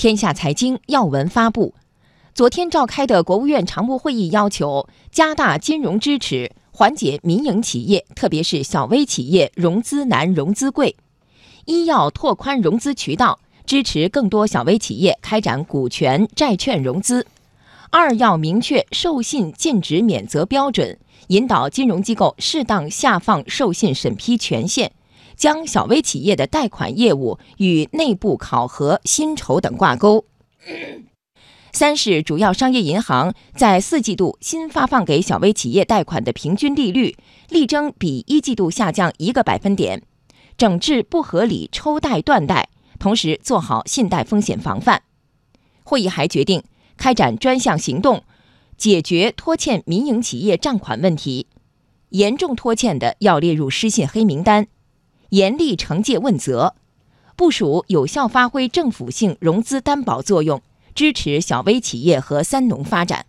天下财经要闻发布，昨天召开的国务院常务会议要求加大金融支持，缓解民营企业，特别是小微企业融资难、融资贵。一要拓宽融资渠道，支持更多小微企业开展股权、债券融资；二要明确授信尽职免责标准，引导金融机构适当下放授信审批权限。将小微企业的贷款业务与内部考核、薪酬等挂钩。三是主要商业银行在四季度新发放给小微企业贷款的平均利率，力争比一季度下降一个百分点，整治不合理抽贷断贷，同时做好信贷风险防范。会议还决定开展专项行动，解决拖欠民营企业账款问题，严重拖欠的要列入失信黑名单。严厉惩戒问责，部署有效发挥政府性融资担保作用，支持小微企业和三农发展。